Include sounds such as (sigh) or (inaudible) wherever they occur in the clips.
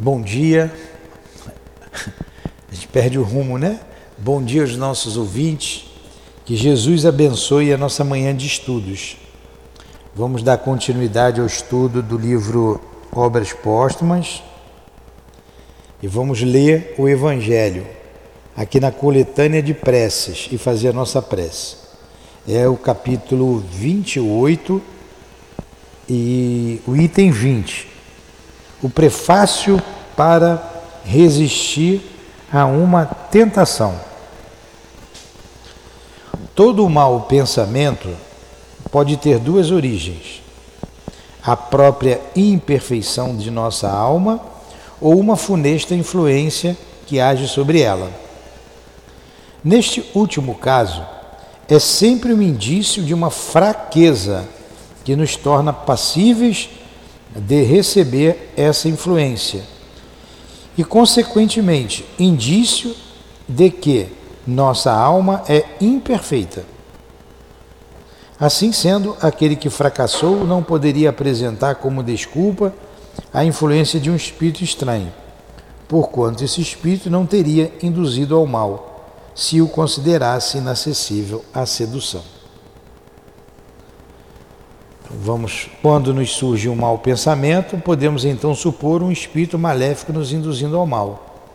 Bom dia. A gente perde o rumo, né? Bom dia aos nossos ouvintes. Que Jesus abençoe a nossa manhã de estudos. Vamos dar continuidade ao estudo do livro Obras Póstumas e vamos ler o Evangelho aqui na coletânea de preces e fazer a nossa prece. É o capítulo 28 e o item 20 o prefácio para resistir a uma tentação. Todo mau pensamento pode ter duas origens: a própria imperfeição de nossa alma ou uma funesta influência que age sobre ela. Neste último caso, é sempre um indício de uma fraqueza que nos torna passíveis de receber essa influência e, consequentemente, indício de que nossa alma é imperfeita. Assim sendo, aquele que fracassou não poderia apresentar como desculpa a influência de um espírito estranho, porquanto esse espírito não teria induzido ao mal, se o considerasse inacessível à sedução. Vamos, quando nos surge um mau pensamento, podemos então supor um espírito maléfico nos induzindo ao mal,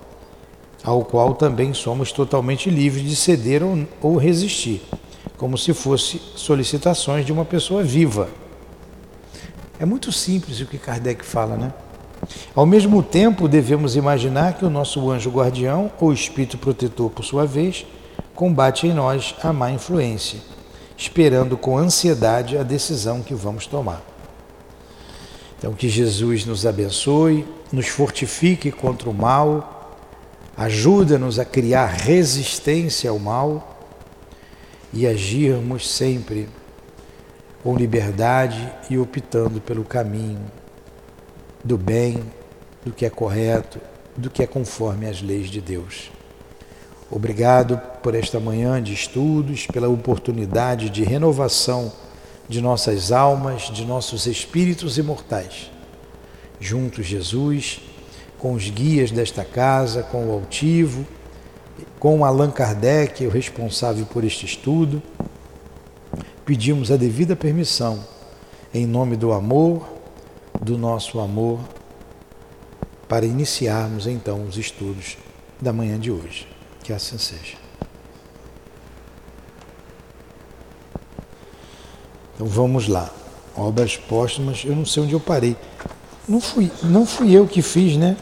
ao qual também somos totalmente livres de ceder ou, ou resistir, como se fosse solicitações de uma pessoa viva. É muito simples o que Kardec fala, né? Ao mesmo tempo, devemos imaginar que o nosso anjo guardião, ou espírito protetor, por sua vez, combate em nós a má influência esperando com ansiedade a decisão que vamos tomar. Então, que Jesus nos abençoe, nos fortifique contra o mal, ajuda-nos a criar resistência ao mal e agirmos sempre com liberdade e optando pelo caminho do bem, do que é correto, do que é conforme às leis de Deus. Obrigado por esta manhã de estudos, pela oportunidade de renovação de nossas almas, de nossos espíritos imortais. Juntos, Jesus, com os guias desta casa, com o altivo, com Allan Kardec, o responsável por este estudo, pedimos a devida permissão, em nome do amor, do nosso amor, para iniciarmos então os estudos da manhã de hoje. Que assim seja. Então vamos lá. Obras póstumas, eu não sei onde eu parei. Não fui, não fui eu que fiz, né?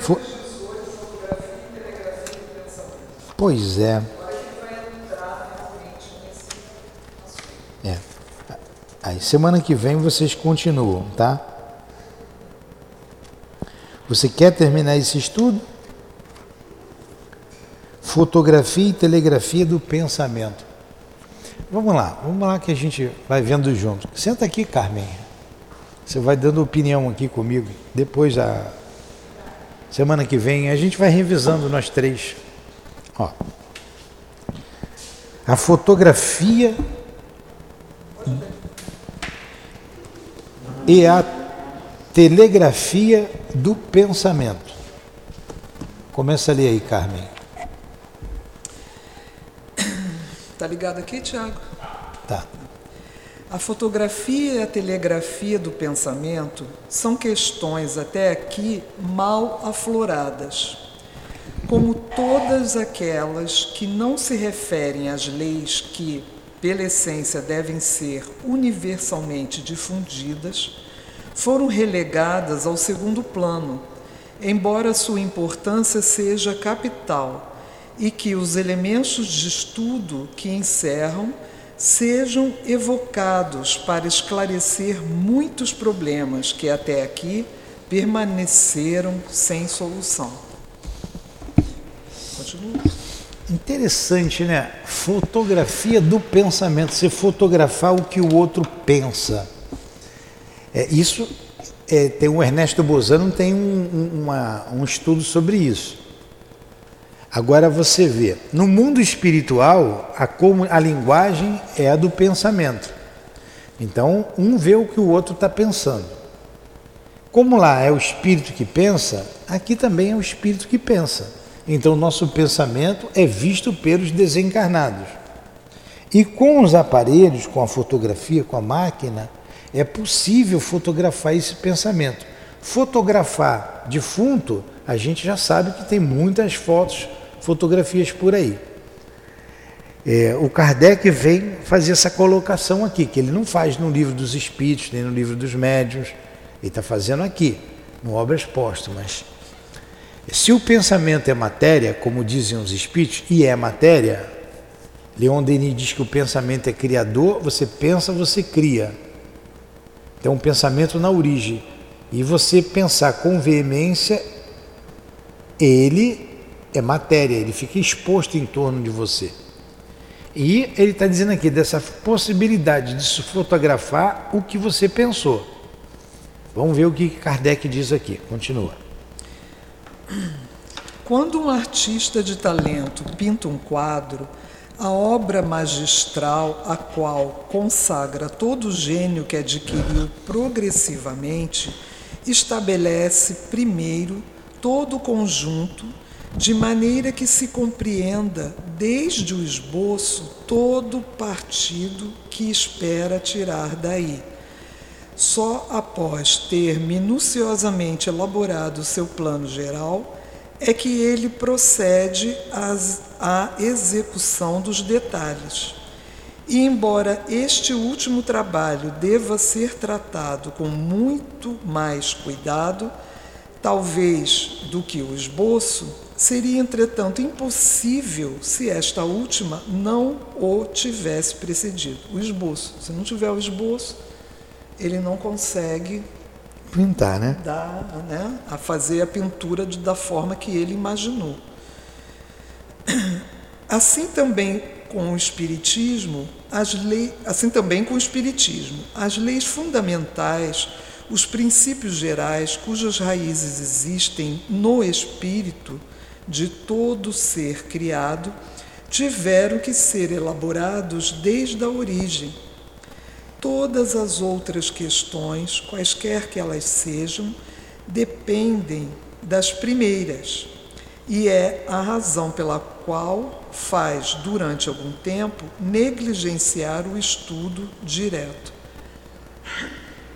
Foi... Pois é. É. Aí semana que vem vocês continuam, tá? Você quer terminar esse estudo? Fotografia e telegrafia do pensamento. Vamos lá, vamos lá que a gente vai vendo junto. Senta aqui, Carmen. Você vai dando opinião aqui comigo. Depois, a semana que vem, a gente vai revisando nós três. Ó. A fotografia e a telegrafia do pensamento. Começa a ler aí, Carmen. Tá ligado aqui, Tiago? Tá. A fotografia e a telegrafia do pensamento são questões até aqui mal afloradas, como todas aquelas que não se referem às leis que, pela essência, devem ser universalmente difundidas, foram relegadas ao segundo plano, embora sua importância seja capital e que os elementos de estudo que encerram sejam evocados para esclarecer muitos problemas que até aqui permaneceram sem solução. Continua. Interessante, né? Fotografia do pensamento, você fotografar o que o outro pensa. É, isso é, tem o Ernesto Bozano tem um, uma, um estudo sobre isso. Agora você vê, no mundo espiritual, a, a linguagem é a do pensamento. Então, um vê o que o outro está pensando. Como lá é o espírito que pensa, aqui também é o espírito que pensa. Então, nosso pensamento é visto pelos desencarnados. E com os aparelhos, com a fotografia, com a máquina, é possível fotografar esse pensamento. Fotografar defunto, a gente já sabe que tem muitas fotos, fotografias por aí. É, o Kardec vem fazer essa colocação aqui, que ele não faz no livro dos Espíritos, nem no livro dos Médiuns, ele está fazendo aqui, no Obras Póstumas. Se o pensamento é matéria, como dizem os Espíritos, e é matéria, Leon Denis diz que o pensamento é criador, você pensa, você cria. Então, um pensamento na origem. E você pensar com veemência, ele é matéria, ele fica exposto em torno de você. E ele está dizendo aqui dessa possibilidade de se fotografar o que você pensou. Vamos ver o que Kardec diz aqui. Continua. Quando um artista de talento pinta um quadro, a obra magistral a qual consagra todo o gênio que adquiriu progressivamente, estabelece primeiro todo o conjunto de maneira que se compreenda desde o esboço todo o partido que espera tirar daí. Só após ter minuciosamente elaborado seu plano geral é que ele procede às, à execução dos detalhes. E, embora este último trabalho deva ser tratado com muito mais cuidado, talvez do que o esboço, seria, entretanto, impossível se esta última não o tivesse precedido. O esboço. Se não tiver o esboço, ele não consegue pintar, né? Dar, né? A fazer a pintura de, da forma que ele imaginou. Assim também com o espiritismo, as leis, assim também com o espiritismo, as leis fundamentais, os princípios gerais cujas raízes existem no espírito de todo ser criado, tiveram que ser elaborados desde a origem Todas as outras questões, quaisquer que elas sejam, dependem das primeiras, e é a razão pela qual faz, durante algum tempo, negligenciar o estudo direto.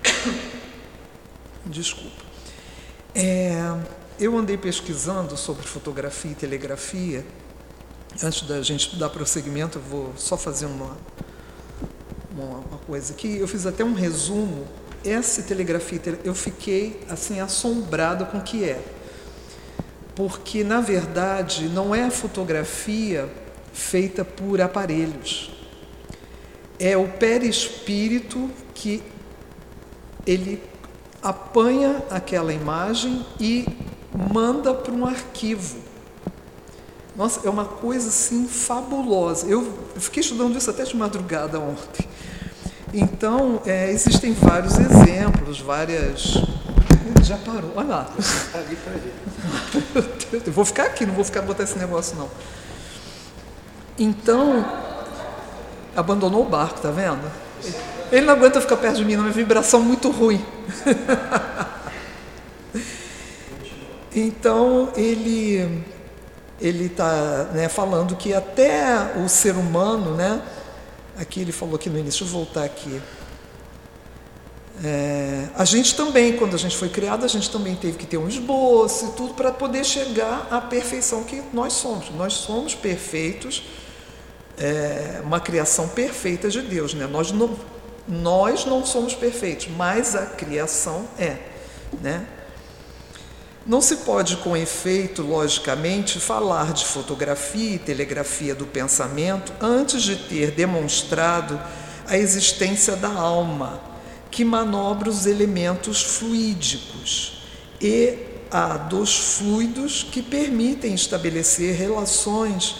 (coughs) Desculpa. É, eu andei pesquisando sobre fotografia e telegrafia. Antes da gente dar prosseguimento, eu vou só fazer uma uma, uma coisa que eu fiz até um resumo. Essa telegrafia, eu fiquei assim assombrado com o que é. Porque, na verdade, não é a fotografia feita por aparelhos. É o perispírito que ele apanha aquela imagem e manda para um arquivo. Nossa, é uma coisa assim fabulosa. Eu fiquei estudando isso até de madrugada ontem. Então, é, existem vários exemplos, várias. Já parou, olha lá. Ali. Eu vou ficar aqui, não vou ficar botar esse negócio, não. Então, abandonou o barco, tá vendo? Ele não aguenta ficar perto de mim, não, é vibração muito ruim. (laughs) então, ele ele está né, falando que até o ser humano, né, Aqui ele falou aqui no início, deixa eu voltar aqui. É, a gente também, quando a gente foi criado, a gente também teve que ter um esboço e tudo para poder chegar à perfeição que nós somos. Nós somos perfeitos, é, uma criação perfeita de Deus. Né? Nós, não, nós não somos perfeitos, mas a criação é. Né? Não se pode, com efeito, logicamente, falar de fotografia e telegrafia do pensamento antes de ter demonstrado a existência da alma, que manobra os elementos fluídicos, e a dos fluidos que permitem estabelecer relações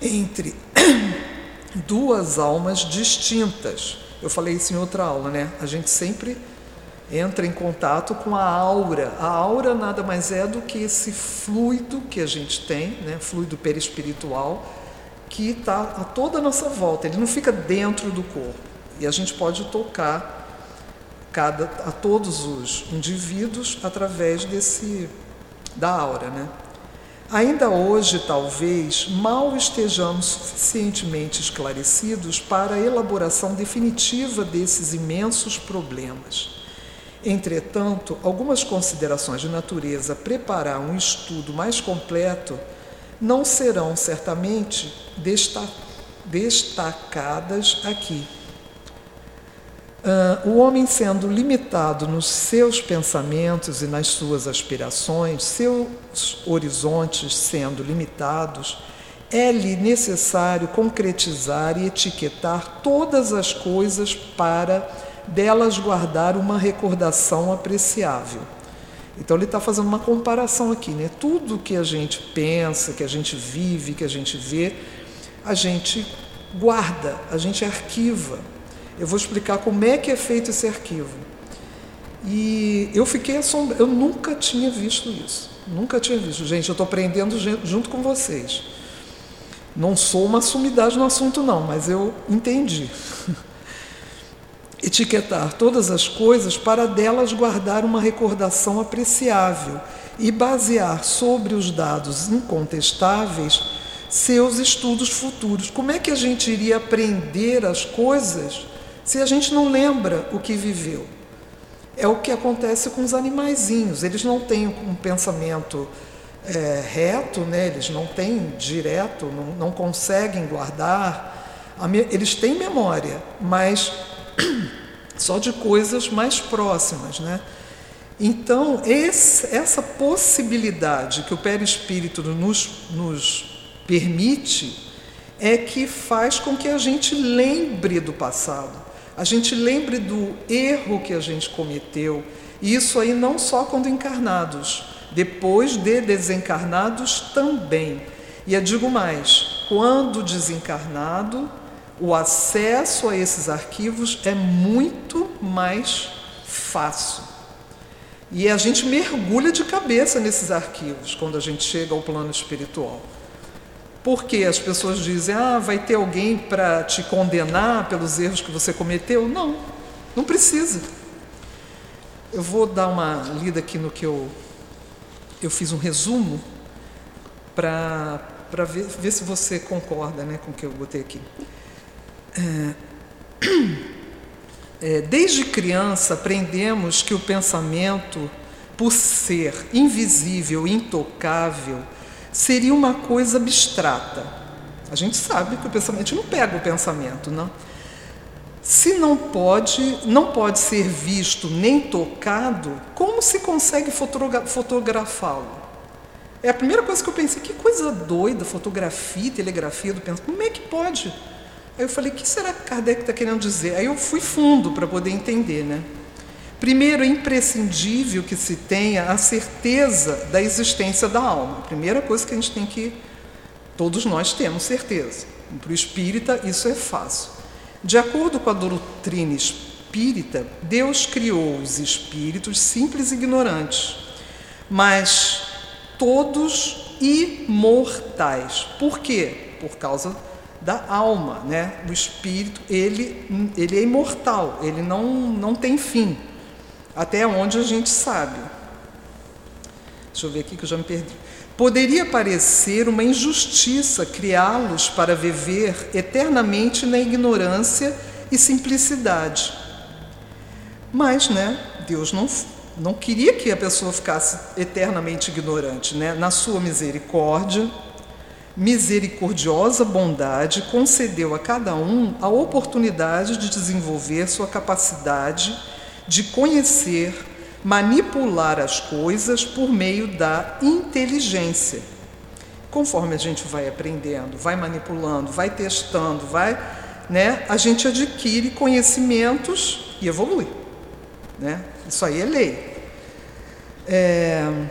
entre (clears throat) duas almas distintas. Eu falei isso em outra aula, né? A gente sempre entra em contato com a aura. A aura nada mais é do que esse fluido que a gente tem, né, fluido perispiritual, que está a toda a nossa volta. Ele não fica dentro do corpo. E a gente pode tocar cada, a todos os indivíduos através desse da aura, né? Ainda hoje, talvez, mal estejamos suficientemente esclarecidos para a elaboração definitiva desses imensos problemas. Entretanto, algumas considerações de natureza preparar um estudo mais completo não serão certamente destacadas aqui. Uh, o homem sendo limitado nos seus pensamentos e nas suas aspirações, seus horizontes sendo limitados, é-lhe necessário concretizar e etiquetar todas as coisas para delas guardar uma recordação apreciável. Então ele está fazendo uma comparação aqui, né? Tudo que a gente pensa, que a gente vive, que a gente vê, a gente guarda, a gente arquiva. Eu vou explicar como é que é feito esse arquivo. E eu fiquei assombrado, eu nunca tinha visto isso. Nunca tinha visto. Gente, eu estou aprendendo junto com vocês. Não sou uma sumidade no assunto, não, mas eu entendi. (laughs) Etiquetar todas as coisas para delas guardar uma recordação apreciável e basear sobre os dados incontestáveis seus estudos futuros. Como é que a gente iria aprender as coisas se a gente não lembra o que viveu. É o que acontece com os animaizinhos. Eles não têm um pensamento é, reto, né? eles não têm direto, não, não conseguem guardar. Eles têm memória, mas (coughs) só de coisas mais próximas. Né? Então, esse, essa possibilidade que o perispírito nos, nos permite é que faz com que a gente lembre do passado a gente lembre do erro que a gente cometeu. E isso aí não só quando encarnados, depois de desencarnados também. E eu digo mais: quando desencarnado, o acesso a esses arquivos é muito mais fácil. E a gente mergulha de cabeça nesses arquivos quando a gente chega ao plano espiritual. Porque as pessoas dizem, ah, vai ter alguém para te condenar pelos erros que você cometeu? Não, não precisa. Eu vou dar uma lida aqui no que eu, eu fiz um resumo para ver, ver se você concorda né, com o que eu botei aqui. É, (clears throat) é, desde criança aprendemos que o pensamento, por ser invisível, intocável, seria uma coisa abstrata. A gente sabe que o pensamento, não pega o pensamento, não. Se não pode, não pode ser visto nem tocado, como se consegue fotografá-lo? É a primeira coisa que eu pensei, que coisa doida, fotografia, telegrafia do pensamento, como é que pode? Aí eu falei, o que será que Kardec está querendo dizer? Aí eu fui fundo para poder entender, né? Primeiro, é imprescindível que se tenha a certeza da existência da alma. Primeira coisa que a gente tem que. Todos nós temos certeza. Para o espírita, isso é fácil. De acordo com a doutrina espírita, Deus criou os espíritos simples e ignorantes, mas todos imortais. Por quê? Por causa da alma, né? O espírito, ele, ele é imortal, ele não, não tem fim até onde a gente sabe. Deixa eu ver aqui que eu já me perdi. Poderia parecer uma injustiça criá-los para viver eternamente na ignorância e simplicidade. Mas, né, Deus não, não queria que a pessoa ficasse eternamente ignorante, né? Na sua misericórdia, misericordiosa bondade, concedeu a cada um a oportunidade de desenvolver sua capacidade de conhecer, manipular as coisas por meio da inteligência. Conforme a gente vai aprendendo, vai manipulando, vai testando, vai, né, a gente adquire conhecimentos e evolui. Né? Isso aí é lei. É,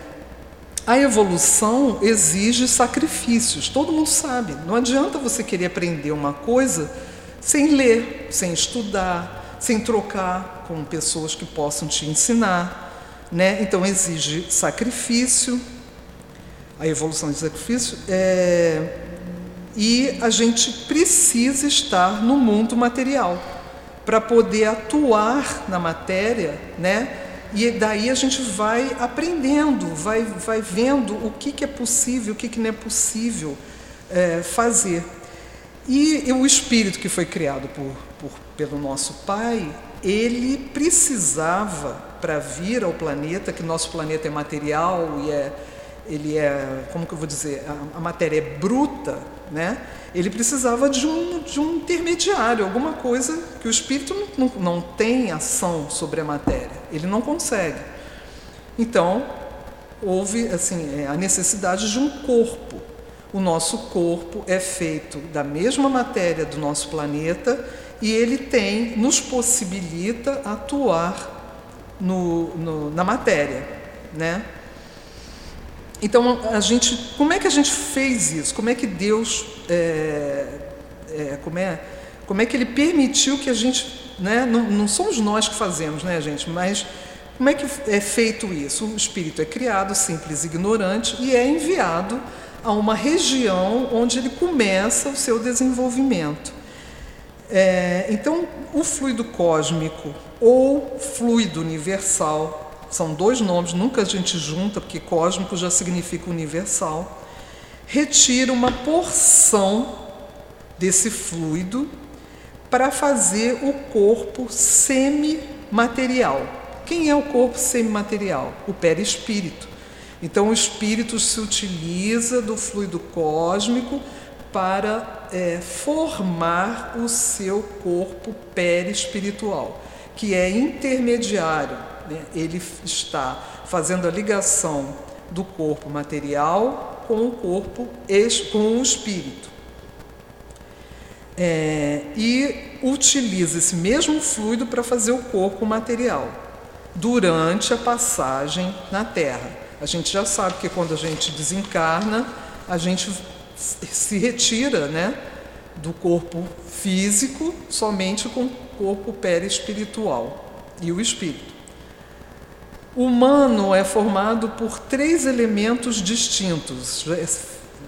a evolução exige sacrifícios, todo mundo sabe. Não adianta você querer aprender uma coisa sem ler, sem estudar, sem trocar com pessoas que possam te ensinar, né? Então exige sacrifício, a evolução de sacrifício, é, e a gente precisa estar no mundo material para poder atuar na matéria, né? E daí a gente vai aprendendo, vai, vai vendo o que, que é possível, o que, que não é possível é, fazer. E, e, o espírito que foi criado por, por, pelo nosso Pai, ele precisava, para vir ao planeta, que nosso planeta é material e é, ele é, como que eu vou dizer, a, a matéria é bruta, né? Ele precisava de um, de um intermediário, alguma coisa que o espírito não, não, não tem ação sobre a matéria, ele não consegue. Então, houve assim, é, a necessidade de um corpo. O nosso corpo é feito da mesma matéria do nosso planeta e ele tem, nos possibilita atuar no, no, na matéria, né? Então, a gente, como é que a gente fez isso? Como é que Deus, é, é, como, é, como é que Ele permitiu que a gente, né, não, não somos nós que fazemos, né, gente, mas como é que é feito isso? O espírito é criado simples, ignorante e é enviado a uma região onde ele começa o seu desenvolvimento. É, então, o fluido cósmico ou fluido universal são dois nomes, nunca a gente junta, porque cósmico já significa universal, retira uma porção desse fluido para fazer o corpo semimaterial. Quem é o corpo semimaterial? O perispírito. Então, o espírito se utiliza do fluido cósmico para é, formar o seu corpo perispiritual, que é intermediário né, ele está fazendo a ligação do corpo material com o corpo, com o espírito. É, e utiliza esse mesmo fluido para fazer o corpo material durante a passagem na Terra. A gente já sabe que quando a gente desencarna, a gente se retira né, do corpo físico somente com o corpo perispiritual e o espírito. Humano é formado por três elementos distintos,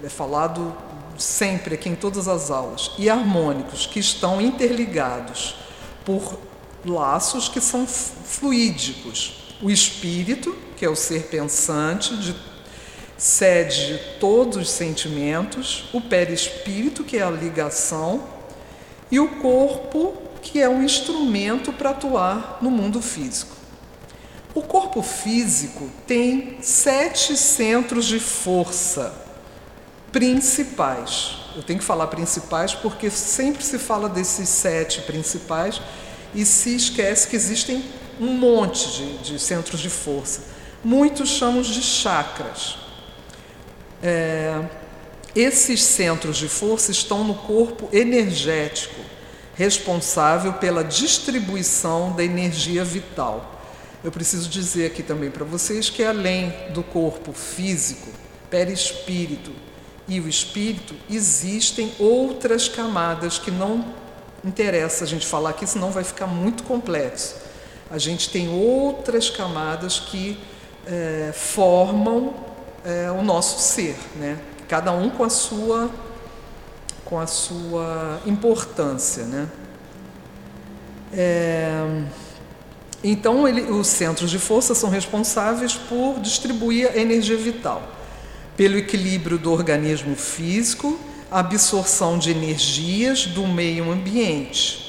é falado sempre aqui em todas as aulas, e harmônicos, que estão interligados por laços que são fluídicos. O espírito, que é o ser pensante, de, sede de todos os sentimentos, o perispírito, que é a ligação, e o corpo, que é um instrumento para atuar no mundo físico. O corpo físico tem sete centros de força principais. Eu tenho que falar principais porque sempre se fala desses sete principais e se esquece que existem um monte de, de centros de força. Muitos chamamos de chakras. É, esses centros de força estão no corpo energético, responsável pela distribuição da energia vital. Eu preciso dizer aqui também para vocês que além do corpo físico, perispírito e o espírito, existem outras camadas que não interessa a gente falar aqui, senão vai ficar muito complexo. A gente tem outras camadas que é, formam é, o nosso ser, né? cada um com a sua com a sua importância, né? É, então, ele, os centros de força são responsáveis por distribuir a energia vital, pelo equilíbrio do organismo físico, absorção de energias do meio ambiente.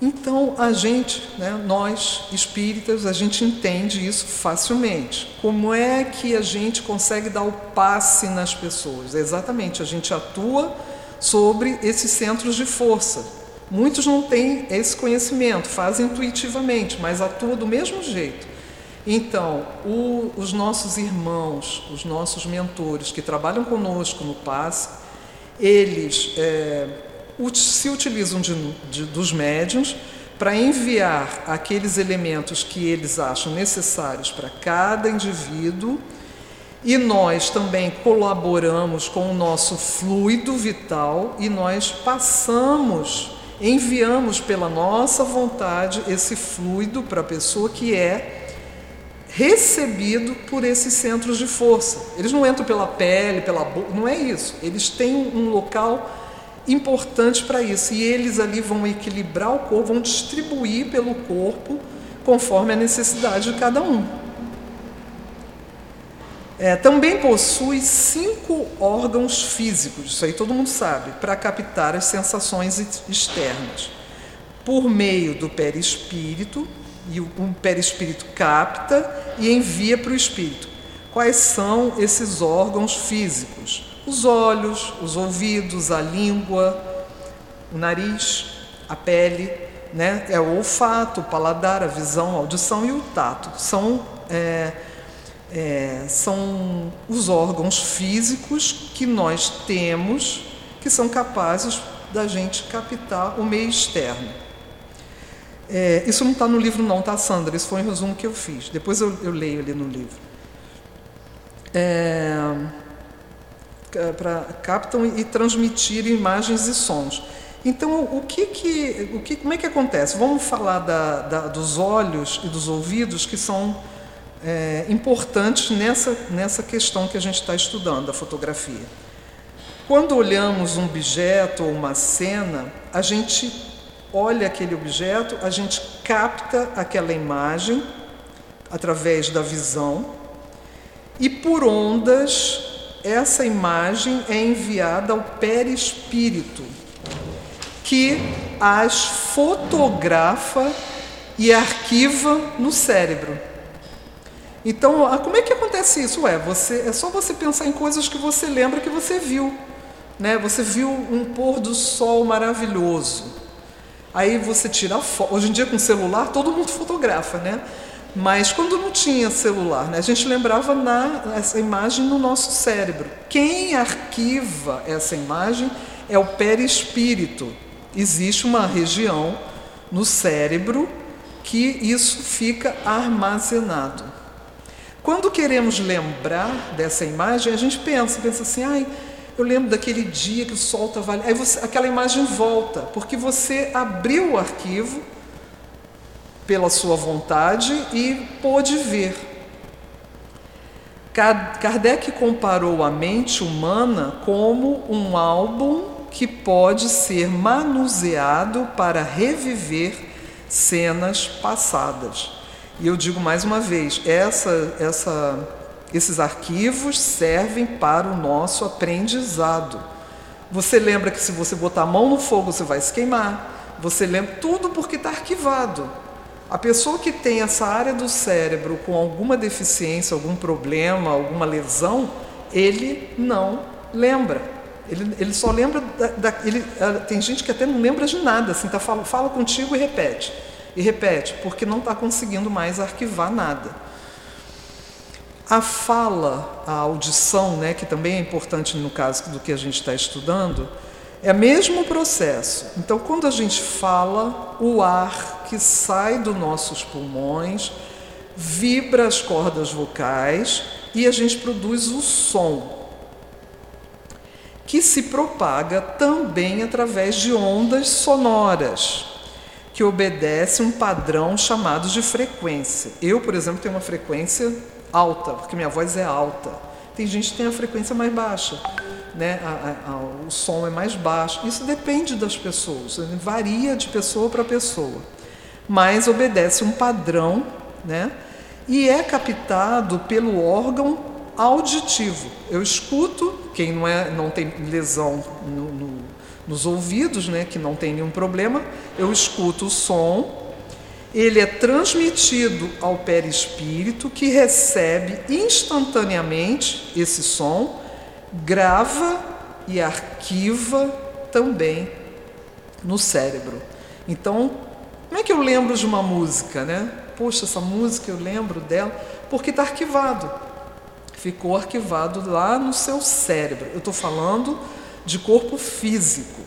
Então, a gente, né, nós espíritas, a gente entende isso facilmente. Como é que a gente consegue dar o passe nas pessoas? Exatamente, a gente atua sobre esses centros de força, Muitos não têm esse conhecimento, fazem intuitivamente, mas atuam do mesmo jeito. Então, o, os nossos irmãos, os nossos mentores que trabalham conosco no passe, eles é, se utilizam de, de, dos médiums para enviar aqueles elementos que eles acham necessários para cada indivíduo e nós também colaboramos com o nosso fluido vital e nós passamos enviamos pela nossa vontade esse fluido para a pessoa que é recebido por esses centros de força. Eles não entram pela pele, pela boca, não é isso. Eles têm um local importantes para isso. E eles ali vão equilibrar o corpo, vão distribuir pelo corpo conforme a necessidade de cada um. É, também possui cinco órgãos físicos, isso aí todo mundo sabe, para captar as sensações externas. Por meio do perispírito, e o, o perispírito capta e envia para o espírito. Quais são esses órgãos físicos? Os olhos, os ouvidos, a língua, o nariz, a pele, né? é o olfato, o paladar, a visão, a audição e o tato. São, é, é, são os órgãos físicos que nós temos que são capazes da gente captar o meio externo. É, isso não está no livro não, tá, Sandra? Isso foi um resumo que eu fiz. Depois eu, eu leio ali no livro. É, para captam e transmitir imagens e sons. Então, o que que, o que, como é que acontece? Vamos falar da, da, dos olhos e dos ouvidos que são é, importantes nessa, nessa questão que a gente está estudando, a fotografia. Quando olhamos um objeto ou uma cena, a gente olha aquele objeto, a gente capta aquela imagem através da visão e por ondas essa imagem é enviada ao perispírito, que as fotografa e arquiva no cérebro. Então, como é que acontece isso? Ué, você, é só você pensar em coisas que você lembra que você viu. Né? Você viu um pôr do sol maravilhoso. Aí você tira foto. Hoje em dia, com celular, todo mundo fotografa, né? Mas quando não tinha celular, né, a gente lembrava na, essa imagem no nosso cérebro. Quem arquiva essa imagem é o perispírito. Existe uma região no cérebro que isso fica armazenado. Quando queremos lembrar dessa imagem, a gente pensa, pensa assim, ai, eu lembro daquele dia que o sol estava ali. Aí você, aquela imagem volta, porque você abriu o arquivo pela sua vontade e pôde ver. Kardec comparou a mente humana como um álbum que pode ser manuseado para reviver cenas passadas. E eu digo mais uma vez, essa, essa, esses arquivos servem para o nosso aprendizado. Você lembra que se você botar a mão no fogo você vai se queimar. Você lembra tudo porque está arquivado. A pessoa que tem essa área do cérebro com alguma deficiência, algum problema, alguma lesão, ele não lembra. Ele, ele só lembra da, da ele, tem gente que até não lembra de nada, assim, tá, fala, fala contigo e repete. E repete, porque não está conseguindo mais arquivar nada. A fala, a audição, né, que também é importante no caso do que a gente está estudando, é o mesmo processo. Então, quando a gente fala, o ar que sai dos nossos pulmões vibra as cordas vocais e a gente produz o som, que se propaga também através de ondas sonoras, que obedece um padrão chamado de frequência. Eu, por exemplo, tenho uma frequência alta, porque minha voz é alta. Tem gente que tem a frequência mais baixa né, a, a, o som é mais baixo. Isso depende das pessoas, varia de pessoa para pessoa, mas obedece um padrão, né, e é captado pelo órgão auditivo. Eu escuto, quem não, é, não tem lesão no, no, nos ouvidos, né, que não tem nenhum problema, eu escuto o som, ele é transmitido ao perispírito, que recebe instantaneamente esse som grava e arquiva também no cérebro. Então, como é que eu lembro de uma música, né? Poxa, essa música eu lembro dela porque está arquivado. Ficou arquivado lá no seu cérebro. Eu estou falando de corpo físico.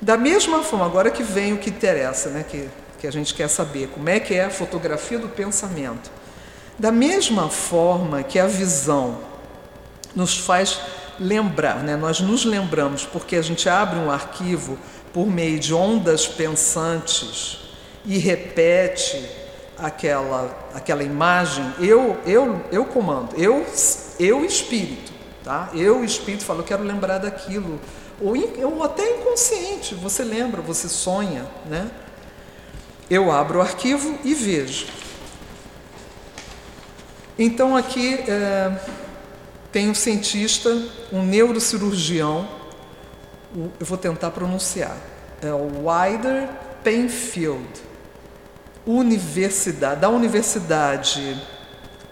Da mesma forma, agora que vem o que interessa, né? Que, que a gente quer saber, como é que é a fotografia do pensamento. Da mesma forma que a visão nos faz lembrar, né? nós nos lembramos porque a gente abre um arquivo por meio de ondas pensantes e repete aquela, aquela imagem, eu, eu, eu comando, eu, eu espírito, Tá? Eu, o espírito, falo, eu quero lembrar daquilo. Ou, ou até inconsciente, você lembra, você sonha. Né? Eu abro o arquivo e vejo. Então aqui é, tem um cientista, um neurocirurgião, eu vou tentar pronunciar, é o Wider Penfield, universidade, da Universidade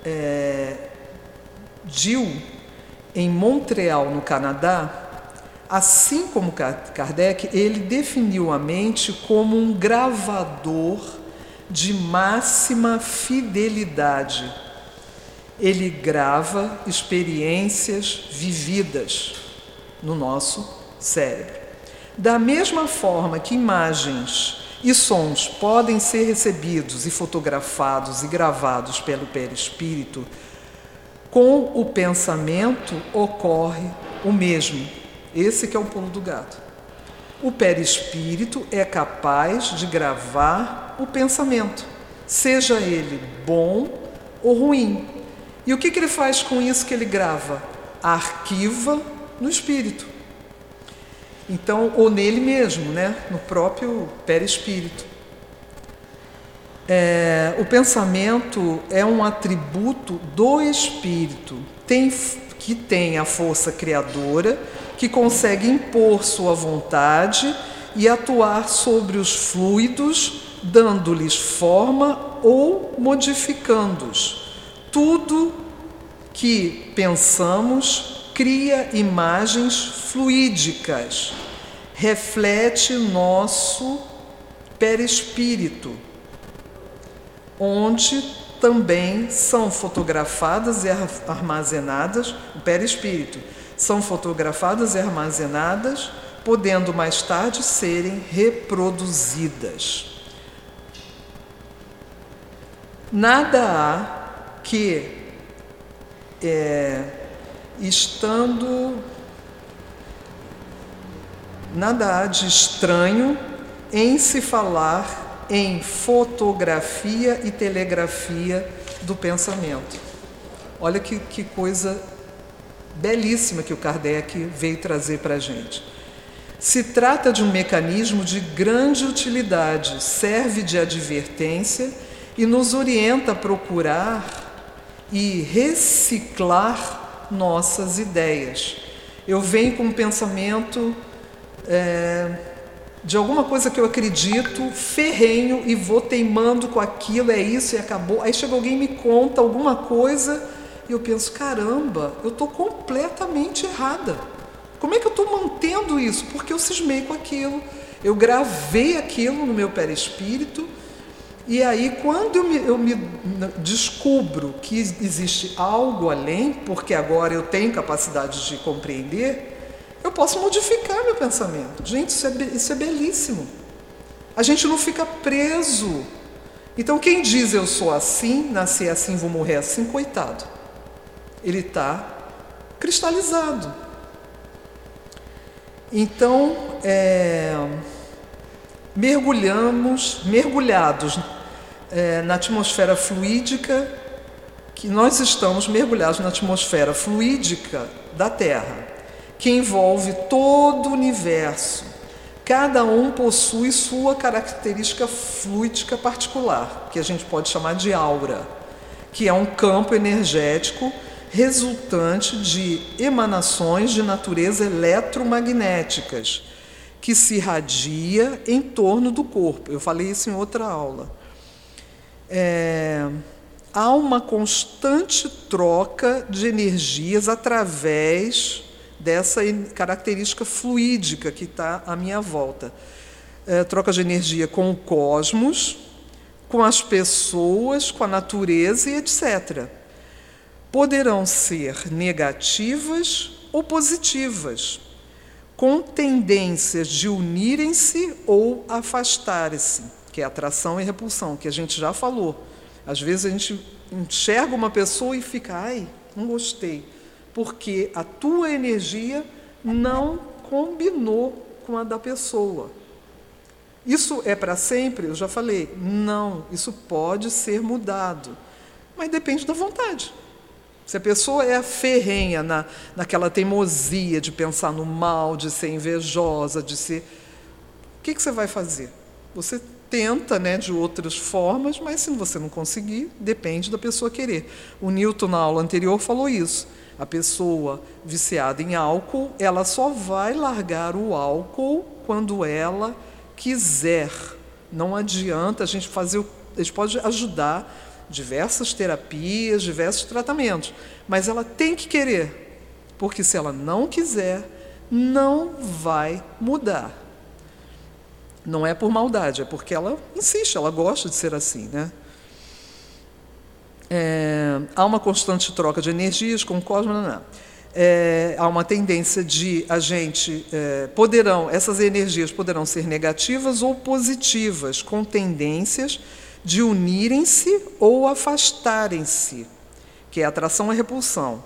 é, Dill, em Montreal, no Canadá, assim como Kardec, ele definiu a mente como um gravador de máxima fidelidade ele grava experiências vividas no nosso cérebro. Da mesma forma que imagens e sons podem ser recebidos e fotografados e gravados pelo perispírito, com o pensamento ocorre o mesmo. Esse que é o pulo do gato. O perispírito é capaz de gravar o pensamento, seja ele bom ou ruim, e o que, que ele faz com isso que ele grava? Arquiva no espírito. Então, ou nele mesmo, né? no próprio perispírito. É, o pensamento é um atributo do espírito, tem, que tem a força criadora, que consegue impor sua vontade e atuar sobre os fluidos, dando-lhes forma ou modificando-os. Tudo que pensamos cria imagens fluídicas, reflete nosso perispírito, onde também são fotografadas e armazenadas o perispírito, são fotografadas e armazenadas, podendo mais tarde serem reproduzidas. Nada há que, é, estando nada há de estranho em se falar em fotografia e telegrafia do pensamento. Olha que, que coisa belíssima que o Kardec veio trazer para a gente. Se trata de um mecanismo de grande utilidade, serve de advertência e nos orienta a procurar e reciclar nossas ideias. Eu venho com um pensamento é, de alguma coisa que eu acredito, ferrenho e vou teimando com aquilo, é isso e acabou. Aí chega alguém e me conta alguma coisa e eu penso: caramba, eu estou completamente errada. Como é que eu estou mantendo isso? Porque eu cismei com aquilo, eu gravei aquilo no meu perispírito e aí, quando eu me, eu me, descubro que existe algo além, porque agora eu tenho capacidade de compreender, eu posso modificar meu pensamento. Gente, isso é, isso é belíssimo. A gente não fica preso. Então, quem diz eu sou assim, nasci assim, vou morrer assim, coitado. Ele está cristalizado. Então, é mergulhamos, mergulhados é, na atmosfera fluídica, que nós estamos mergulhados na atmosfera fluídica da Terra, que envolve todo o universo. Cada um possui sua característica fluídica particular, que a gente pode chamar de aura, que é um campo energético resultante de emanações de natureza eletromagnéticas que se irradia em torno do corpo. Eu falei isso em outra aula. É, há uma constante troca de energias através dessa característica fluídica que está à minha volta. É, troca de energia com o cosmos, com as pessoas, com a natureza e etc. Poderão ser negativas ou positivas com tendências de unirem-se ou afastarem-se, que é atração e repulsão, que a gente já falou. Às vezes a gente enxerga uma pessoa e fica, ai, não gostei, porque a tua energia não combinou com a da pessoa. Isso é para sempre? Eu já falei, não, isso pode ser mudado, mas depende da vontade. Se a pessoa é ferrenha na, naquela teimosia de pensar no mal, de ser invejosa, de ser. O que, que você vai fazer? Você tenta né, de outras formas, mas se você não conseguir, depende da pessoa querer. O Newton, na aula anterior, falou isso. A pessoa viciada em álcool, ela só vai largar o álcool quando ela quiser. Não adianta a gente fazer. A gente pode ajudar diversas terapias, diversos tratamentos, mas ela tem que querer, porque se ela não quiser, não vai mudar. Não é por maldade, é porque ela insiste, ela gosta de ser assim, né? É, há uma constante troca de energias com o cosmos, não, não. É, há uma tendência de a gente é, poderão essas energias poderão ser negativas ou positivas, com tendências de unirem-se ou afastarem-se, que é atração e repulsão.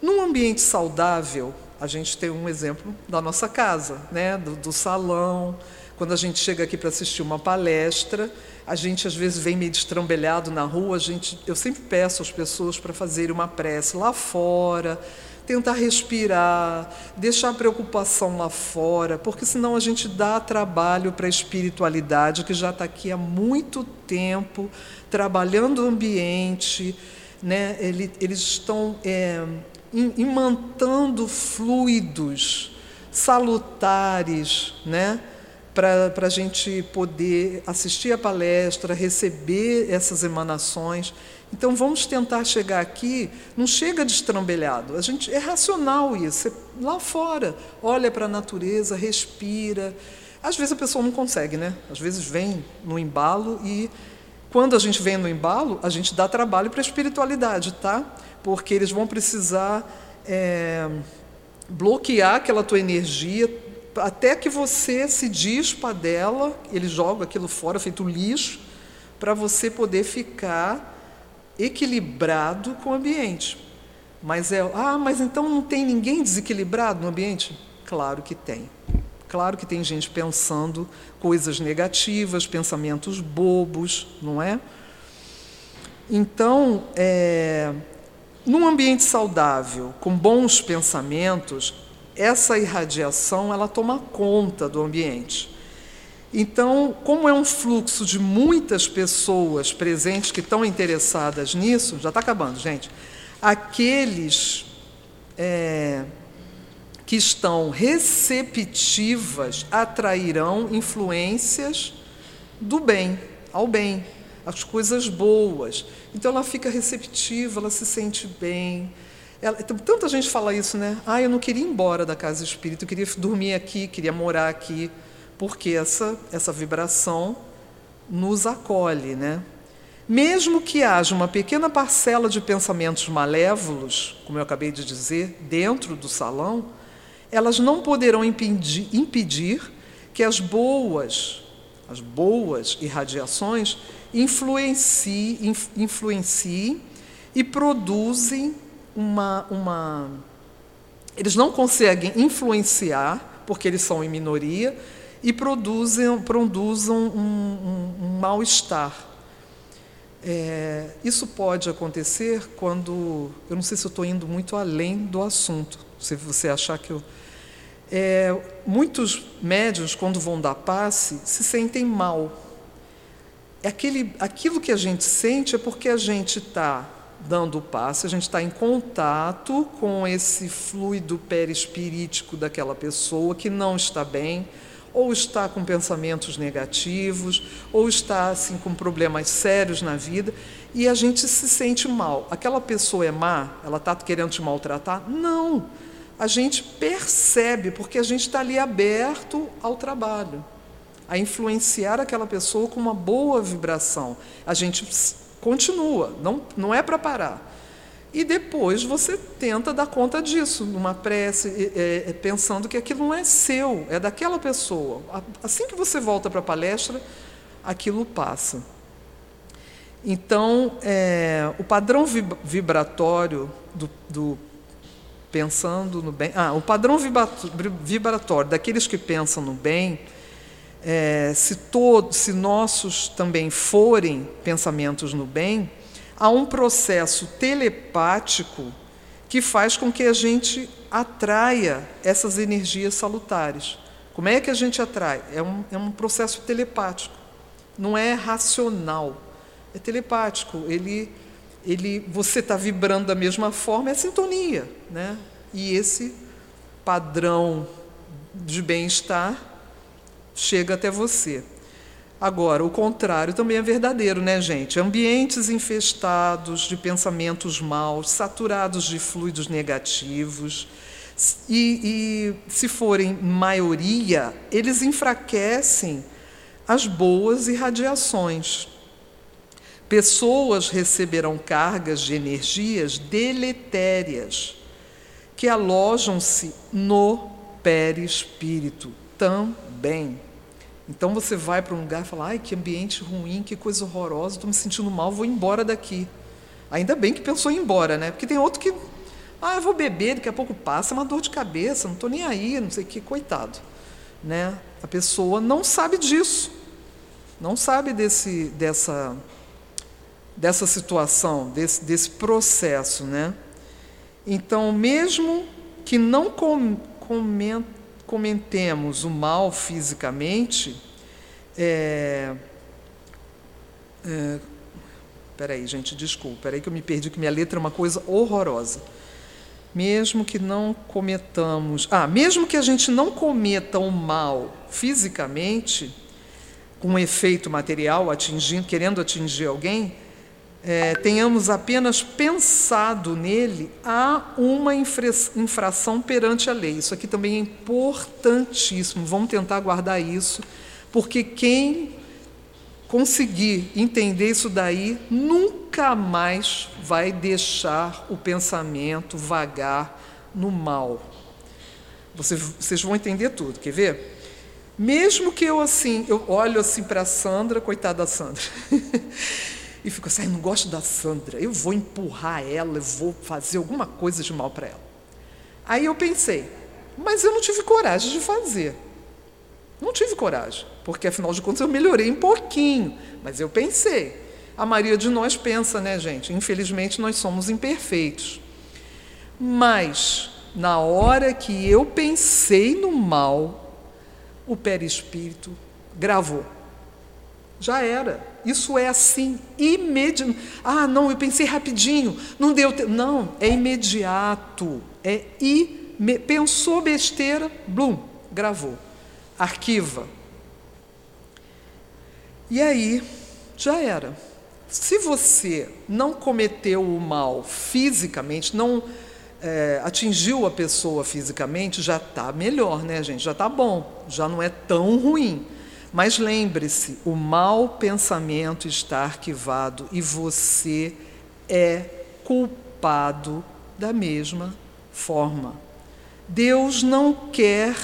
Num ambiente saudável, a gente tem um exemplo da nossa casa, né? do, do salão, quando a gente chega aqui para assistir uma palestra, a gente às vezes vem meio destrambelhado na rua, a gente, eu sempre peço às pessoas para fazerem uma prece lá fora, tentar respirar, deixar a preocupação lá fora, porque senão a gente dá trabalho para a espiritualidade que já está aqui há muito tempo, trabalhando o ambiente, né? eles, estão é, imantando fluidos salutares, né? Para a gente poder assistir a palestra, receber essas emanações. Então vamos tentar chegar aqui, não chega destrambelhado, a gente é racional isso. Lá fora, olha para a natureza, respira. Às vezes a pessoa não consegue, né? Às vezes vem no embalo e quando a gente vem no embalo, a gente dá trabalho para a espiritualidade, tá? Porque eles vão precisar é, bloquear aquela tua energia, até que você se dispa dela, ele joga aquilo fora, feito lixo, para você poder ficar equilibrado com o ambiente. Mas é, ah, mas então não tem ninguém desequilibrado no ambiente? Claro que tem. Claro que tem gente pensando coisas negativas, pensamentos bobos, não é? Então, é, num ambiente saudável, com bons pensamentos, essa irradiação ela toma conta do ambiente. Então, como é um fluxo de muitas pessoas presentes que estão interessadas nisso, já está acabando, gente. Aqueles é, que estão receptivas atrairão influências do bem, ao bem, as coisas boas. Então, ela fica receptiva, ela se sente bem, ela, tanta gente fala isso, né? Ah, eu não queria ir embora da casa espírita, eu queria dormir aqui, queria morar aqui, porque essa, essa vibração nos acolhe, né? Mesmo que haja uma pequena parcela de pensamentos malévolos, como eu acabei de dizer, dentro do salão, elas não poderão impedir, impedir que as boas, as boas irradiações influenciem, influenciem e produzem uma, uma. Eles não conseguem influenciar, porque eles são em minoria, e produzem, produzam um, um, um mal-estar. É, isso pode acontecer quando. Eu não sei se estou indo muito além do assunto, se você achar que eu. É, muitos médios, quando vão dar passe, se sentem mal. É aquele, aquilo que a gente sente é porque a gente está dando o passe, a gente está em contato com esse fluido perispirítico daquela pessoa que não está bem, ou está com pensamentos negativos, ou está assim com problemas sérios na vida, e a gente se sente mal. Aquela pessoa é má? Ela está querendo te maltratar? Não. A gente percebe, porque a gente está ali aberto ao trabalho, a influenciar aquela pessoa com uma boa vibração. A gente Continua, não, não é para parar. E depois você tenta dar conta disso, numa prece, é, é, pensando que aquilo não é seu, é daquela pessoa. Assim que você volta para a palestra, aquilo passa. Então, é, o padrão vibratório do, do, pensando no bem. Ah, o padrão vibratório daqueles que pensam no bem é, se todos, se nossos também forem pensamentos no bem, há um processo telepático que faz com que a gente atraia essas energias salutares. Como é que a gente atrai? É um, é um processo telepático, não é racional, é telepático. Ele, ele, você está vibrando da mesma forma, é sintonia, né? E esse padrão de bem-estar chega até você. Agora, o contrário também é verdadeiro, né, gente? Ambientes infestados de pensamentos maus, saturados de fluidos negativos, e, e se forem maioria, eles enfraquecem as boas irradiações. Pessoas receberão cargas de energias deletérias que alojam-se no perispírito também. Então você vai para um lugar e fala: ai, que ambiente ruim, que coisa horrorosa, estou me sentindo mal, vou embora daqui. Ainda bem que pensou em ir embora, né? Porque tem outro que, ah, eu vou beber, daqui a pouco passa, é uma dor de cabeça, não estou nem aí, não sei o que, coitado. Né? A pessoa não sabe disso, não sabe desse, dessa, dessa situação, desse, desse processo. Né? Então, mesmo que não com, comente, comentemos o mal fisicamente, é, é, peraí, gente, desculpa, peraí que eu me perdi, que minha letra é uma coisa horrorosa. Mesmo que não cometamos, ah, mesmo que a gente não cometa o mal fisicamente, com um efeito material, atingindo, querendo atingir alguém, é, tenhamos apenas pensado nele, há uma infração perante a lei. Isso aqui também é importantíssimo. Vamos tentar guardar isso, porque quem conseguir entender isso daí nunca mais vai deixar o pensamento vagar no mal. Vocês, vocês vão entender tudo, quer ver? Mesmo que eu assim, eu olho assim para a Sandra, coitada da Sandra. (laughs) e fico assim, não gosto da Sandra, eu vou empurrar ela, eu vou fazer alguma coisa de mal para ela. Aí eu pensei, mas eu não tive coragem de fazer. Não tive coragem, porque afinal de contas eu melhorei um pouquinho, mas eu pensei. A maioria de nós pensa, né, gente? Infelizmente nós somos imperfeitos. Mas na hora que eu pensei no mal, o perispírito gravou. Já era. Isso é assim, imediato. Ah, não, eu pensei rapidinho, não deu tempo. Não, é imediato. É ime... Pensou besteira, blum, gravou. Arquiva. E aí, já era. Se você não cometeu o mal fisicamente, não é, atingiu a pessoa fisicamente, já está melhor, né, gente? Já está bom, já não é tão ruim. Mas lembre-se, o mau pensamento está arquivado e você é culpado da mesma forma. Deus não quer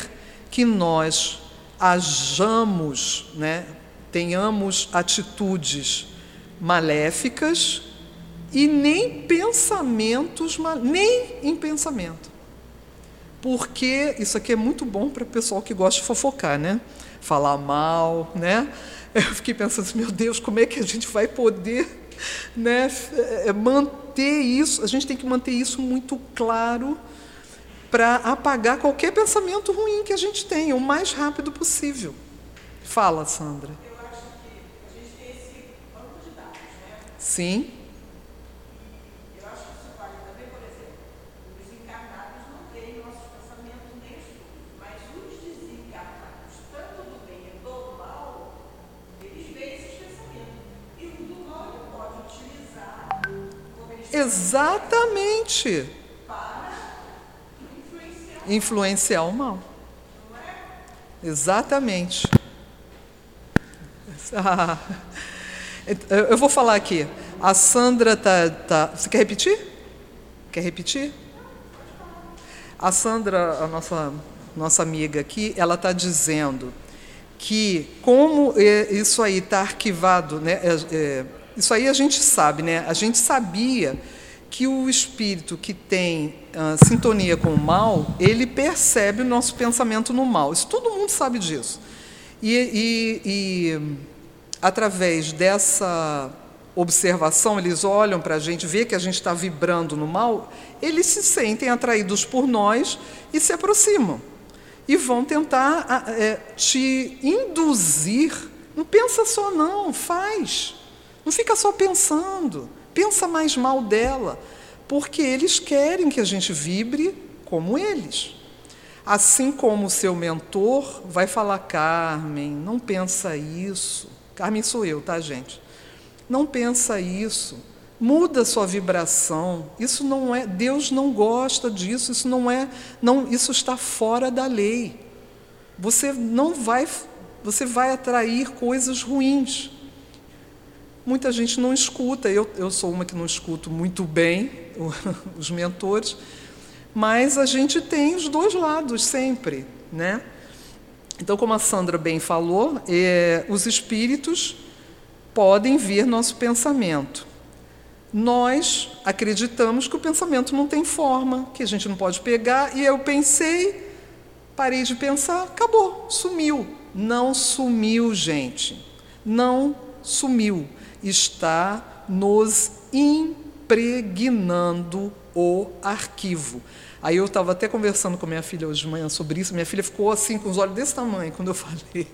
que nós hajamos, né, tenhamos atitudes maléficas e nem pensamentos, nem em pensamento. Porque isso aqui é muito bom para o pessoal que gosta de fofocar, né? Falar mal, né? Eu fiquei pensando assim, meu Deus, como é que a gente vai poder né, é, manter isso? A gente tem que manter isso muito claro para apagar qualquer pensamento ruim que a gente tenha o mais rápido possível. Fala, Sandra. Eu acho que a gente tem esse banco de dados, né? Sim. Exatamente. Influenciar o mal. Exatamente. (laughs) Ah, eu vou falar aqui. A Sandra tá, tá. Você quer repetir? Quer repetir? A Sandra, a nossa nossa amiga aqui, ela está dizendo que como isso aí está arquivado, né? É, é, isso aí a gente sabe, né? A gente sabia que o espírito que tem uh, sintonia com o mal, ele percebe o nosso pensamento no mal. Isso todo mundo sabe disso. E, e, e através dessa observação, eles olham para a gente, vê que a gente está vibrando no mal, eles se sentem atraídos por nós e se aproximam. E vão tentar é, te induzir. Não pensa só, não, faz. Não fica só pensando. Pensa mais mal dela. Porque eles querem que a gente vibre como eles. Assim como o seu mentor vai falar, Carmen, não pensa isso. Carmen sou eu, tá, gente? Não pensa isso. Muda sua vibração. Isso não é, Deus não gosta disso, isso não é, não, isso está fora da lei. Você não vai, você vai atrair coisas ruins. Muita gente não escuta, eu, eu sou uma que não escuto muito bem (laughs) os mentores, mas a gente tem os dois lados sempre, né? Então, como a Sandra bem falou, é, os espíritos podem vir nosso pensamento. Nós acreditamos que o pensamento não tem forma, que a gente não pode pegar, e eu pensei, parei de pensar, acabou, sumiu. Não sumiu, gente. Não sumiu. Está nos impregnando o arquivo. Aí eu estava até conversando com minha filha hoje de manhã sobre isso. Minha filha ficou assim com os olhos desse tamanho quando eu falei.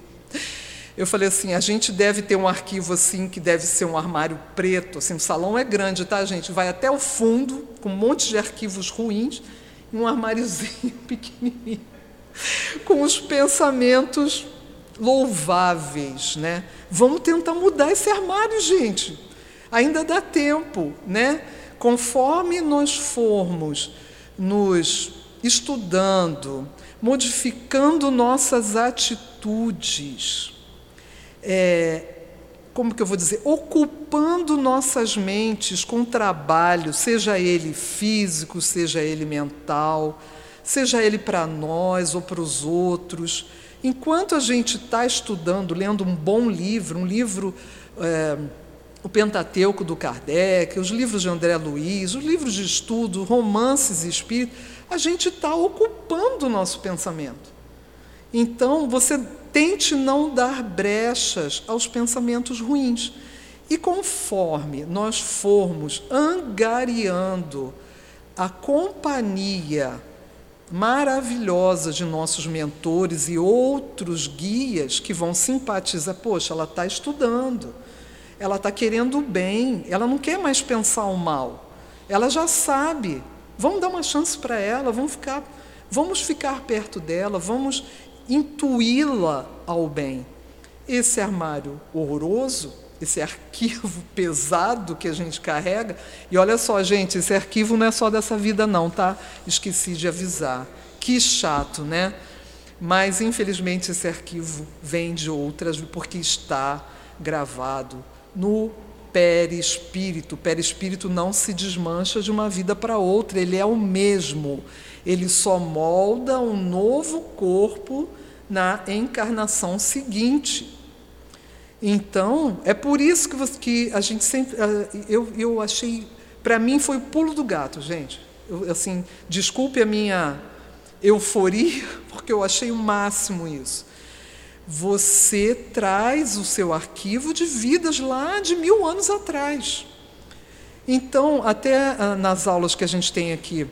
Eu falei assim, a gente deve ter um arquivo assim que deve ser um armário preto, assim, o salão é grande, tá, gente? Vai até o fundo com um monte de arquivos ruins e um armáriozinho (laughs) pequenininho com os pensamentos louváveis, né? Vamos tentar mudar esse armário, gente. Ainda dá tempo, né? Conforme nós formos nos estudando, modificando nossas atitudes, é, como que eu vou dizer, ocupando nossas mentes com trabalho, seja ele físico, seja ele mental, seja ele para nós ou para os outros. Enquanto a gente está estudando, lendo um bom livro, um livro, é, o Pentateuco do Kardec, os livros de André Luiz, os livros de estudo, romances e espírito, a gente está ocupando o nosso pensamento. Então, você tente não dar brechas aos pensamentos ruins. E conforme nós formos angariando a companhia maravilhosa de nossos mentores e outros guias que vão simpatizar, poxa, ela está estudando, ela está querendo o bem, ela não quer mais pensar o mal, ela já sabe. Vamos dar uma chance para ela, vamos ficar, vamos ficar perto dela, vamos intuí-la ao bem. Esse armário horroroso, esse arquivo (laughs) pesado que a gente carrega, e olha só, gente, esse arquivo não é só dessa vida, não, tá? Esqueci de avisar. Que chato, né? Mas, infelizmente, esse arquivo vem de outras, porque está gravado no perispírito. O perispírito não se desmancha de uma vida para outra, ele é o mesmo. Ele só molda um novo corpo na encarnação seguinte. Então, é por isso que, você, que a gente sempre. Ah, eu, eu achei. Para mim foi o pulo do gato, gente. Eu, assim, desculpe a minha euforia, (laughs) porque eu achei o máximo isso. Você traz o seu arquivo de vidas lá de mil anos atrás. Então, até ah, nas aulas que a gente tem aqui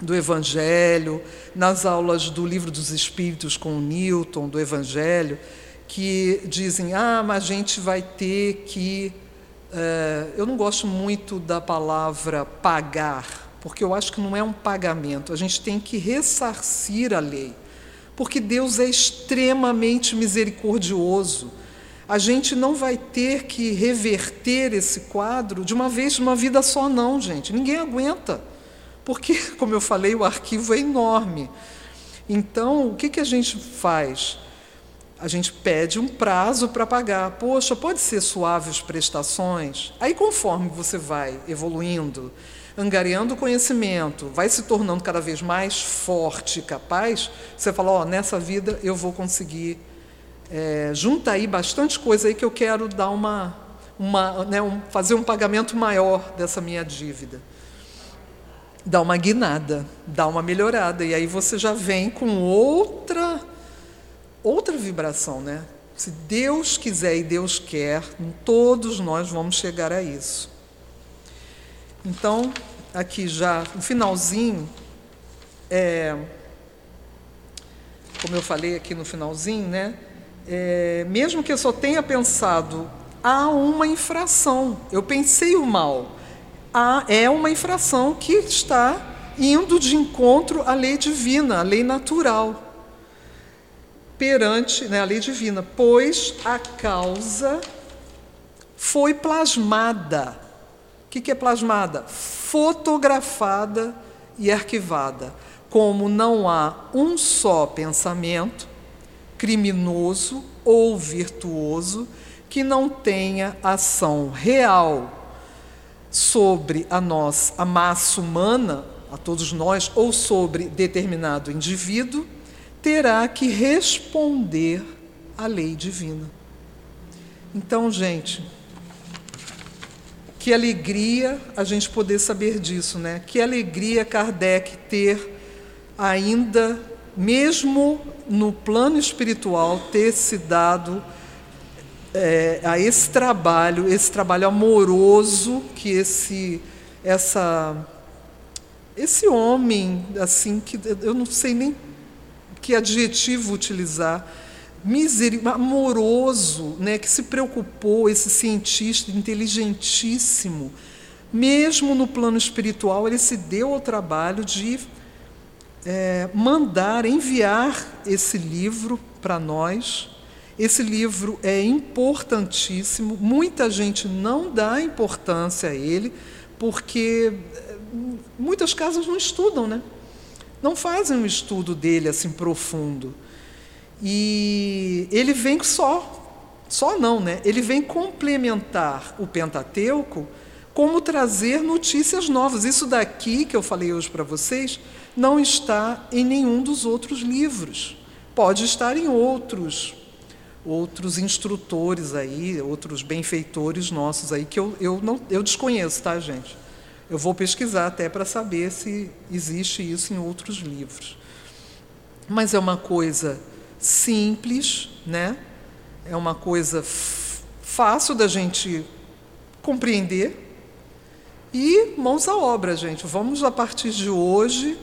do Evangelho, nas aulas do Livro dos Espíritos com o Newton, do Evangelho, que dizem: ah, mas a gente vai ter que. Uh, eu não gosto muito da palavra pagar, porque eu acho que não é um pagamento, a gente tem que ressarcir a lei, porque Deus é extremamente misericordioso. A gente não vai ter que reverter esse quadro de uma vez, de uma vida só, não, gente. Ninguém aguenta. Porque, (laughs) como eu falei, o arquivo é enorme. Então, o que, que a gente faz? A gente pede um prazo para pagar. Poxa, pode ser suaves prestações? Aí, conforme você vai evoluindo, angariando conhecimento, vai se tornando cada vez mais forte e capaz, você fala: Ó, oh, nessa vida eu vou conseguir. É, junta aí bastante coisa aí que eu quero dar uma, uma né, um, fazer um pagamento maior dessa minha dívida dá uma guinada, dá uma melhorada e aí você já vem com outra outra vibração, né? Se Deus quiser e Deus quer, todos nós vamos chegar a isso. Então, aqui já no finalzinho, é, como eu falei aqui no finalzinho, né? É, mesmo que eu só tenha pensado, há uma infração. Eu pensei o mal. Há, é uma infração que está indo de encontro à lei divina, à lei natural. Perante né, a lei divina, pois a causa foi plasmada. O que, que é plasmada? Fotografada e arquivada. Como não há um só pensamento, criminoso ou virtuoso, que não tenha ação real sobre a nós, a massa humana, a todos nós, ou sobre determinado indivíduo, terá que responder à lei divina. Então, gente, que alegria a gente poder saber disso, né? Que alegria Kardec ter ainda, mesmo no plano espiritual, ter se dado é, a esse trabalho, esse trabalho amoroso que esse, essa, esse homem, assim, que eu não sei nem que adjetivo utilizar, amoroso, né, que se preocupou, esse cientista inteligentíssimo, mesmo no plano espiritual, ele se deu ao trabalho de é, mandar, enviar esse livro para nós. Esse livro é importantíssimo, muita gente não dá importância a ele, porque é, muitas casas não estudam, né? Não fazem um estudo dele assim profundo. E ele vem só, só não, né? Ele vem complementar o Pentateuco como trazer notícias novas. Isso daqui que eu falei hoje para vocês não está em nenhum dos outros livros. Pode estar em outros, outros instrutores aí, outros benfeitores nossos aí que eu, eu não eu desconheço, tá, gente? Eu vou pesquisar até para saber se existe isso em outros livros. Mas é uma coisa simples, né? É uma coisa fácil da gente compreender. E mãos à obra, gente. Vamos a partir de hoje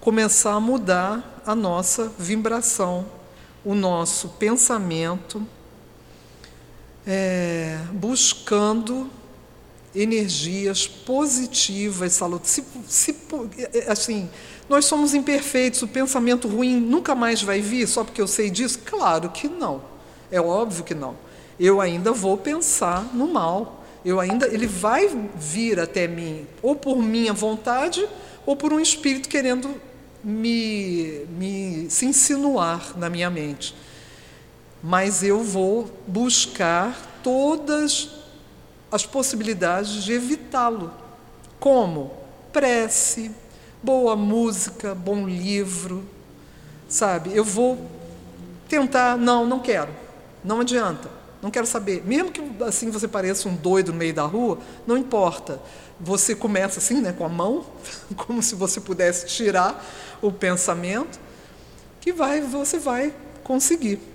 começar a mudar a nossa vibração, o nosso pensamento, é, buscando energias positivas. Se, se, assim, nós somos imperfeitos, o pensamento ruim nunca mais vai vir só porque eu sei disso? Claro que não. É óbvio que não. Eu ainda vou pensar no mal. Eu ainda, ele vai vir até mim, ou por minha vontade, ou por um espírito querendo me, me se insinuar na minha mente. Mas eu vou buscar todas as possibilidades de evitá-lo. Como? Prece, boa música, bom livro, sabe? Eu vou tentar, não, não quero, não adianta, não quero saber. Mesmo que assim você pareça um doido no meio da rua, não importa. Você começa assim, né, com a mão, (laughs) como se você pudesse tirar o pensamento, que vai, você vai conseguir.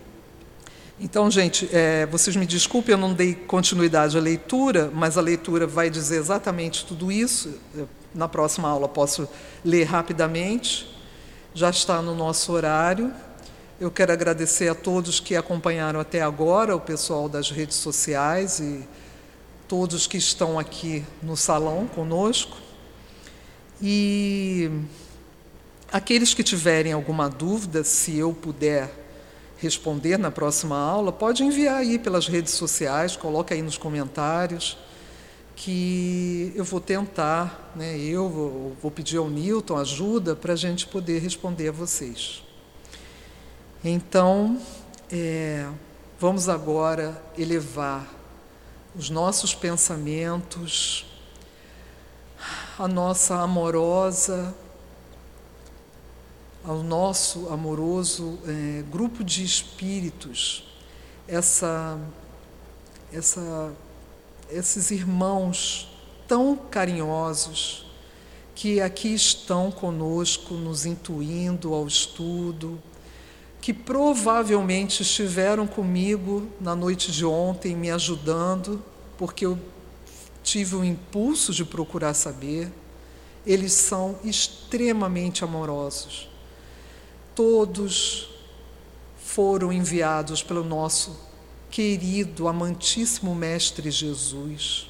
Então, gente, é, vocês me desculpem, eu não dei continuidade à leitura, mas a leitura vai dizer exatamente tudo isso. Na próxima aula posso ler rapidamente. Já está no nosso horário. Eu quero agradecer a todos que acompanharam até agora, o pessoal das redes sociais e todos que estão aqui no salão conosco. E aqueles que tiverem alguma dúvida, se eu puder responder na próxima aula, pode enviar aí pelas redes sociais, coloca aí nos comentários, que eu vou tentar, né, eu vou, vou pedir ao Newton ajuda para a gente poder responder a vocês. Então, é, vamos agora elevar os nossos pensamentos, a nossa amorosa ao nosso amoroso é, grupo de espíritos, essa, essa, esses irmãos tão carinhosos que aqui estão conosco, nos intuindo ao estudo, que provavelmente estiveram comigo na noite de ontem, me ajudando, porque eu tive o impulso de procurar saber. Eles são extremamente amorosos. Todos foram enviados pelo nosso querido, amantíssimo Mestre Jesus.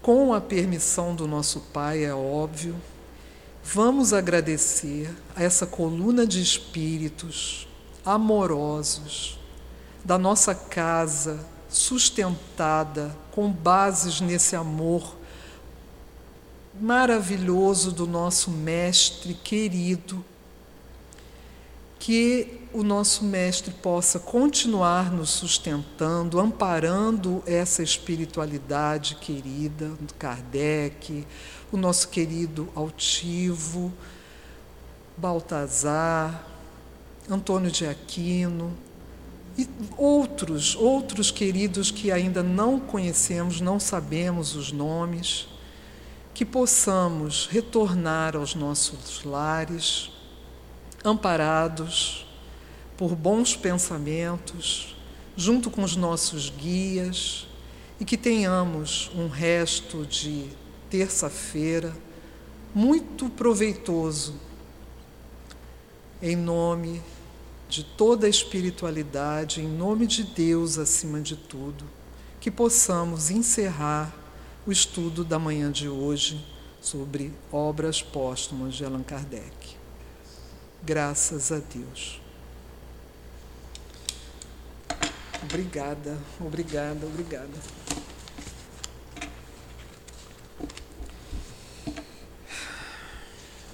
Com a permissão do nosso Pai, é óbvio, vamos agradecer a essa coluna de espíritos amorosos da nossa casa, sustentada com bases nesse amor maravilhoso do nosso Mestre querido, que o nosso Mestre possa continuar nos sustentando, amparando essa espiritualidade querida Kardec, o nosso querido Altivo, Baltazar, Antônio de Aquino e outros, outros queridos que ainda não conhecemos, não sabemos os nomes, que possamos retornar aos nossos lares, amparados por bons pensamentos, junto com os nossos guias, e que tenhamos um resto de terça-feira muito proveitoso, em nome de toda a espiritualidade, em nome de Deus acima de tudo, que possamos encerrar o estudo da manhã de hoje sobre obras póstumas de Allan Kardec. Graças a Deus. Obrigada, obrigada, obrigada.